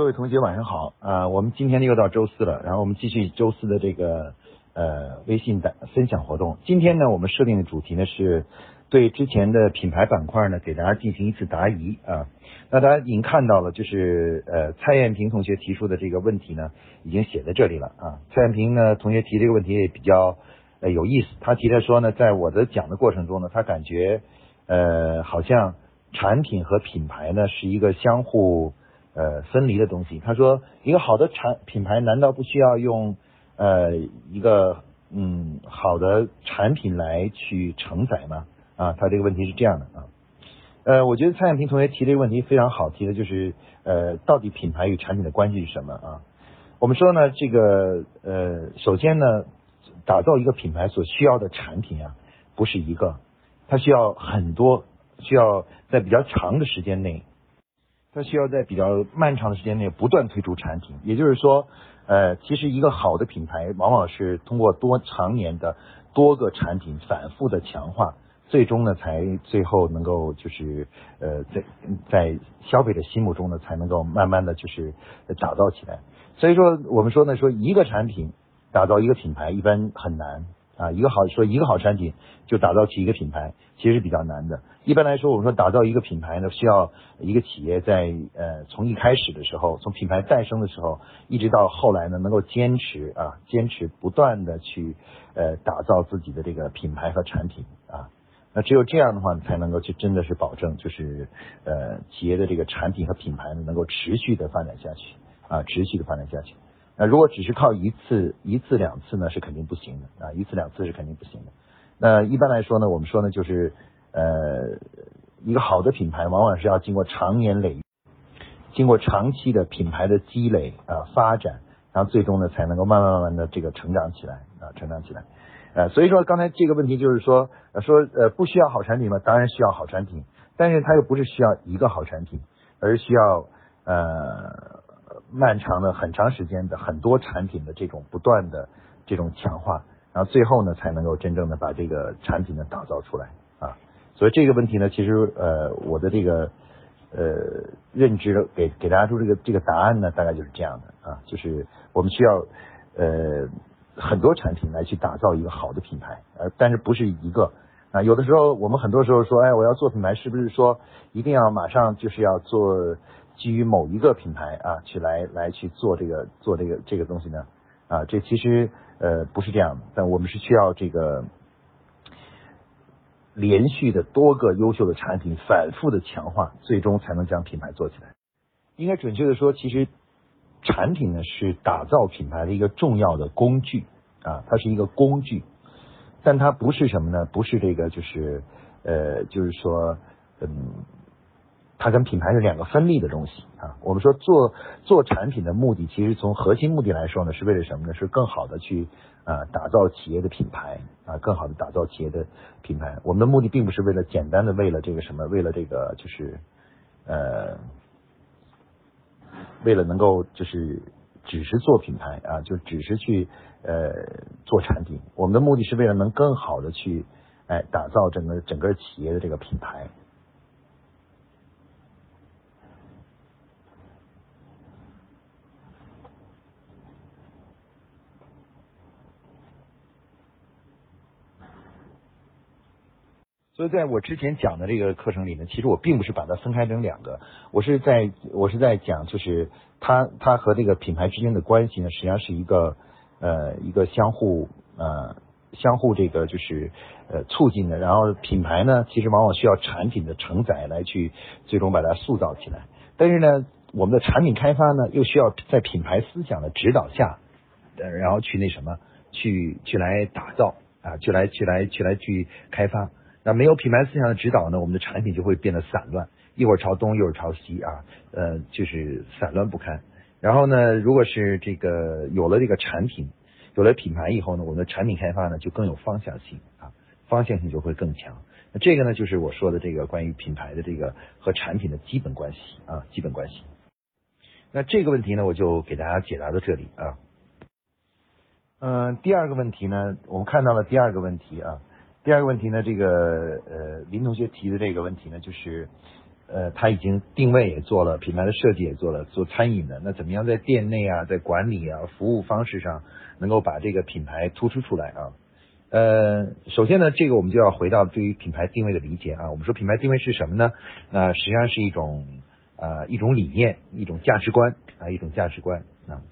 各位同学晚上好啊！我们今天呢又到周四了，然后我们继续周四的这个呃微信的分享活动。今天呢，我们设定的主题呢是对之前的品牌板块呢给大家进行一次答疑啊。那大家已经看到了，就是呃蔡艳平同学提出的这个问题呢，已经写在这里了啊。蔡艳平呢同学提这个问题也比较呃有意思，他提的说呢，在我的讲的过程中呢，他感觉呃好像产品和品牌呢是一个相互。呃，分离的东西。他说，一个好的产品牌难道不需要用呃一个嗯好的产品来去承载吗？啊，他这个问题是这样的啊。呃，我觉得蔡艳平同学提这个问题非常好，提的就是呃，到底品牌与产品的关系是什么啊？我们说呢，这个呃，首先呢，打造一个品牌所需要的产品啊，不是一个，它需要很多，需要在比较长的时间内。它需要在比较漫长的时间内不断推出产品，也就是说，呃，其实一个好的品牌往往是通过多长年的多个产品反复的强化，最终呢才最后能够就是呃在在消费者心目中呢才能够慢慢的就是打造起来。所以说我们说呢说一个产品打造一个品牌一般很难。啊，一个好说一个好产品就打造起一个品牌，其实是比较难的。一般来说，我们说打造一个品牌呢，需要一个企业在呃从一开始的时候，从品牌诞生的时候，一直到后来呢，能够坚持啊，坚持不断的去呃打造自己的这个品牌和产品啊。那只有这样的话，才能够去真的是保证，就是呃企业的这个产品和品牌呢，能够持续的发展下去啊，持续的发展下去。那如果只是靠一次、一次两次呢，是肯定不行的啊！一次两次是肯定不行的。那一般来说呢，我们说呢，就是呃，一个好的品牌往往是要经过长年累，经过长期的品牌的积累啊发展，然后最终呢才能够慢慢慢慢的这个成长起来啊，成长起来。呃，所以说刚才这个问题就是说，说呃不需要好产品吗？当然需要好产品，但是它又不是需要一个好产品，而需要呃。漫长的很长时间的很多产品的这种不断的这种强化，然后最后呢才能够真正的把这个产品呢打造出来啊。所以这个问题呢，其实呃我的这个呃认知给给大家出这个这个答案呢，大概就是这样的啊，就是我们需要呃很多产品来去打造一个好的品牌，呃但是不是一个啊。有的时候我们很多时候说，哎，我要做品牌，是不是说一定要马上就是要做？基于某一个品牌啊，去来来去做这个做这个这个东西呢，啊，这其实呃不是这样的，但我们是需要这个连续的多个优秀的产品反复的强化，最终才能将品牌做起来。应该准确的说，其实产品呢是打造品牌的一个重要的工具啊，它是一个工具，但它不是什么呢？不是这个就是呃，就是说嗯。它跟品牌是两个分立的东西啊。我们说做做产品的目的，其实从核心目的来说呢，是为了什么呢？是更好的去啊打造企业的品牌啊，更好的打造企业的品牌。我们的目的并不是为了简单的为了这个什么，为了这个就是呃，为了能够就是只是做品牌啊，就只是去呃做产品。我们的目的是为了能更好的去哎打造整个整个企业的这个品牌。所以，在我之前讲的这个课程里呢，其实我并不是把它分开成两个，我是在我是在讲，就是它它和这个品牌之间的关系呢，实际上是一个呃一个相互呃相互这个就是呃促进的。然后品牌呢，其实往往需要产品的承载来去最终把它塑造起来。但是呢，我们的产品开发呢，又需要在品牌思想的指导下，呃，然后去那什么，去去来打造啊，去来去来去来去开发。那没有品牌思想的指导呢，我们的产品就会变得散乱，一会儿朝东，一会儿朝西啊，呃，就是散乱不堪。然后呢，如果是这个有了这个产品，有了品牌以后呢，我们的产品开发呢就更有方向性啊，方向性就会更强。那这个呢，就是我说的这个关于品牌的这个和产品的基本关系啊，基本关系。那这个问题呢，我就给大家解答到这里啊。嗯，第二个问题呢，我们看到了第二个问题啊。第二个问题呢，这个呃林同学提的这个问题呢，就是呃，他已经定位也做了，品牌的设计也做了，做餐饮的，那怎么样在店内啊，在管理啊，服务方式上能够把这个品牌突出出来啊？呃，首先呢，这个我们就要回到对于品牌定位的理解啊。我们说品牌定位是什么呢？那实际上是一种呃一种理念，一种价值观啊，一种价值观啊。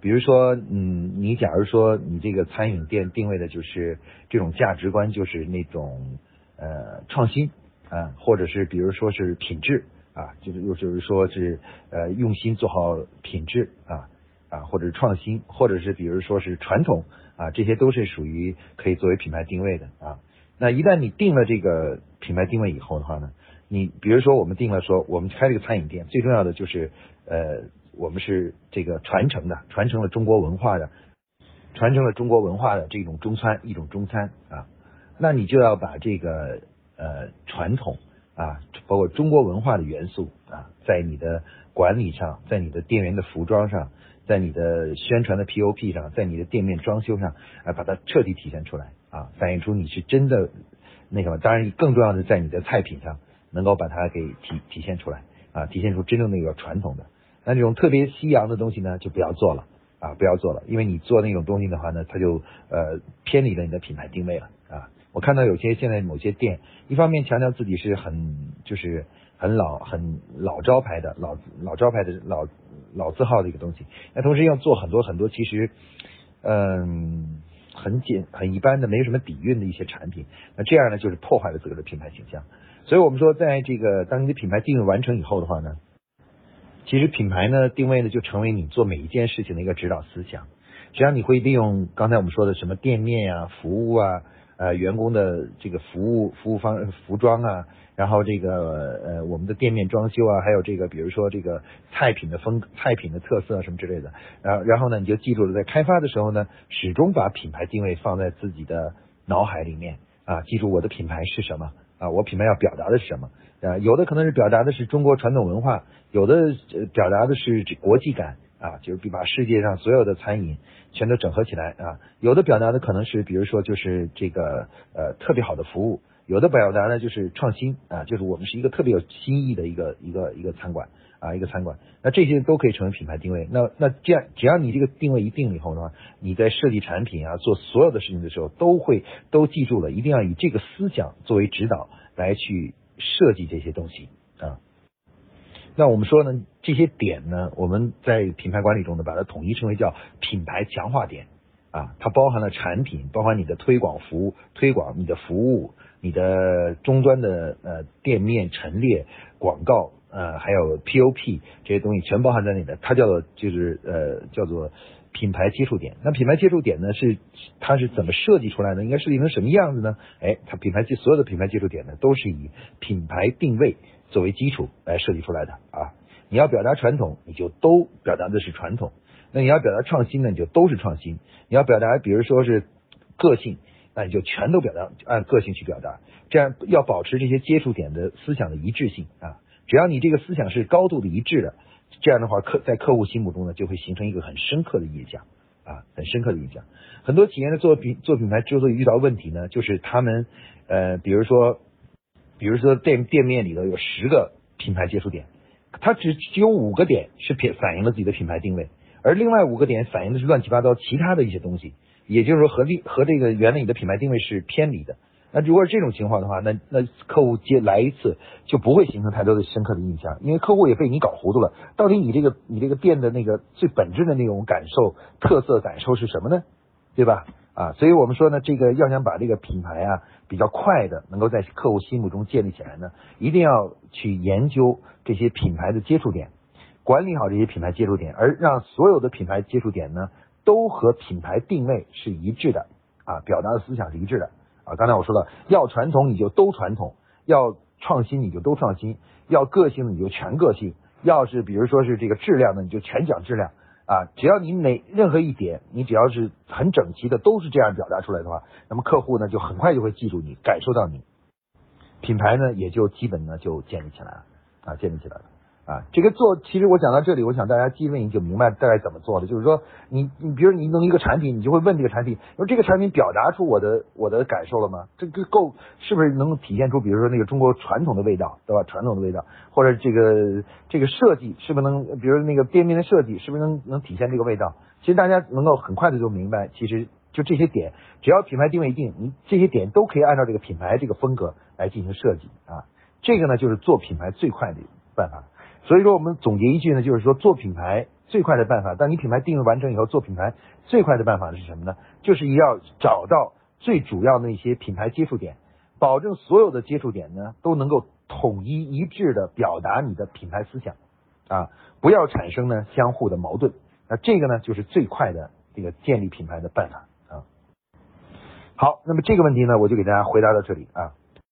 比如说，嗯，你假如说你这个餐饮店定位的就是这种价值观，就是那种呃创新。啊，或者是比如说是品质啊，就是又就是说是呃用心做好品质啊啊，或者是创新，或者是比如说是传统啊，这些都是属于可以作为品牌定位的啊。那一旦你定了这个品牌定位以后的话呢，你比如说我们定了说我们开这个餐饮店，最重要的就是呃我们是这个传承的，传承了中国文化的，传承了中国文化的这种中餐一种中餐啊，那你就要把这个。呃，传统啊，包括中国文化的元素啊，在你的管理上，在你的店员的服装上，在你的宣传的 POP 上，在你的店面装修上，啊，把它彻底体现出来啊，反映出你是真的那什么。当然，更重要的在你的菜品上，能够把它给体体现出来啊，体现出真正那个传统的。那这种特别西洋的东西呢，就不要做了啊，不要做了，因为你做那种东西的话呢，它就呃偏离了你的品牌定位了啊。我看到有些现在某些店，一方面强调自己是很就是很老很老招牌的老老招牌的老老字号的一个东西，那同时要做很多很多其实嗯很简很一般的没有什么底蕴的一些产品，那这样呢就是破坏了自个的品牌形象。所以我们说，在这个当你的品牌定位完成以后的话呢，其实品牌呢定位呢就成为你做每一件事情的一个指导思想。实际上你会利用刚才我们说的什么店面呀、服务啊。呃，员工的这个服务服务方服装啊，然后这个呃我们的店面装修啊，还有这个比如说这个菜品的风菜品的特色什么之类的，然然后呢你就记住了，在开发的时候呢，始终把品牌定位放在自己的脑海里面啊，记住我的品牌是什么啊，我品牌要表达的是什么啊，有的可能是表达的是中国传统文化，有的表达的是国际感。啊，就是比把世界上所有的餐饮全都整合起来啊。有的表达的可能是，比如说就是这个呃特别好的服务；有的表达呢就是创新啊，就是我们是一个特别有新意的一个一个一个餐馆啊，一个餐馆。那这些都可以成为品牌定位。那那这样，只要你这个定位一定以后的话，你在设计产品啊，做所有的事情的时候，都会都记住了，一定要以这个思想作为指导来去设计这些东西啊。那我们说呢，这些点呢，我们在品牌管理中呢，把它统一称为叫品牌强化点啊，它包含了产品，包含你的推广服务、推广你的服务、你的终端的呃店面陈列、广告呃还有 POP 这些东西全包含在内的，它叫做就是呃叫做品牌接触点。那品牌接触点呢是它是怎么设计出来的？应该设计成什么样子呢？哎，它品牌所有的品牌接触点呢都是以品牌定位。作为基础来设计出来的啊，你要表达传统，你就都表达的是传统；那你要表达创新呢，你就都是创新；你要表达，比如说是个性，那你就全都表达按个性去表达。这样要保持这些接触点的思想的一致性啊，只要你这个思想是高度的一致的，这样的话客在客户心目中呢，就会形成一个很深刻的印象啊，很深刻的印象。很多企业呢做品做品牌之所以遇到问题呢，就是他们呃，比如说。比如说店店面里头有十个品牌接触点，它只只有五个点是品反映了自己的品牌定位，而另外五个点反映的是乱七八糟其他的一些东西，也就是说和这和这个原来你的品牌定位是偏离的。那如果是这种情况的话，那那客户接来一次就不会形成太多的深刻的印象，因为客户也被你搞糊涂了。到底你这个你这个店的那个最本质的那种感受、特色感受是什么呢？对吧？啊，所以我们说呢，这个要想把这个品牌啊比较快的能够在客户心目中建立起来呢，一定要去研究这些品牌的接触点，管理好这些品牌接触点，而让所有的品牌接触点呢都和品牌定位是一致的啊，表达的思想是一致的啊。刚才我说了，要传统你就都传统，要创新你就都创新，要个性你就全个性，要是比如说是这个质量呢，你就全讲质量。啊，只要你哪任何一点，你只要是很整齐的，都是这样表达出来的话，那么客户呢就很快就会记住你，感受到你，品牌呢也就基本呢就建立起来了，啊，建立起来了。啊，这个做，其实我讲到这里，我想大家基本已经明白大概怎么做了。就是说，你你比如你弄一个产品，你就会问这个产品，说这个产品表达出我的我的感受了吗？这个够是不是能体现出，比如说那个中国传统的味道，对吧？传统的味道，或者这个这个设计是不是能，比如那个店面的设计是不是能能体现这个味道？其实大家能够很快的就明白，其实就这些点，只要品牌定位定，你这些点都可以按照这个品牌这个风格来进行设计啊。这个呢，就是做品牌最快的办法。所以说，我们总结一句呢，就是说做品牌最快的办法。当你品牌定位完成以后，做品牌最快的办法是什么呢？就是要找到最主要的一些品牌接触点，保证所有的接触点呢都能够统一一致的表达你的品牌思想啊，不要产生呢相互的矛盾。那这个呢，就是最快的这个建立品牌的办法啊。好，那么这个问题呢，我就给大家回答到这里啊。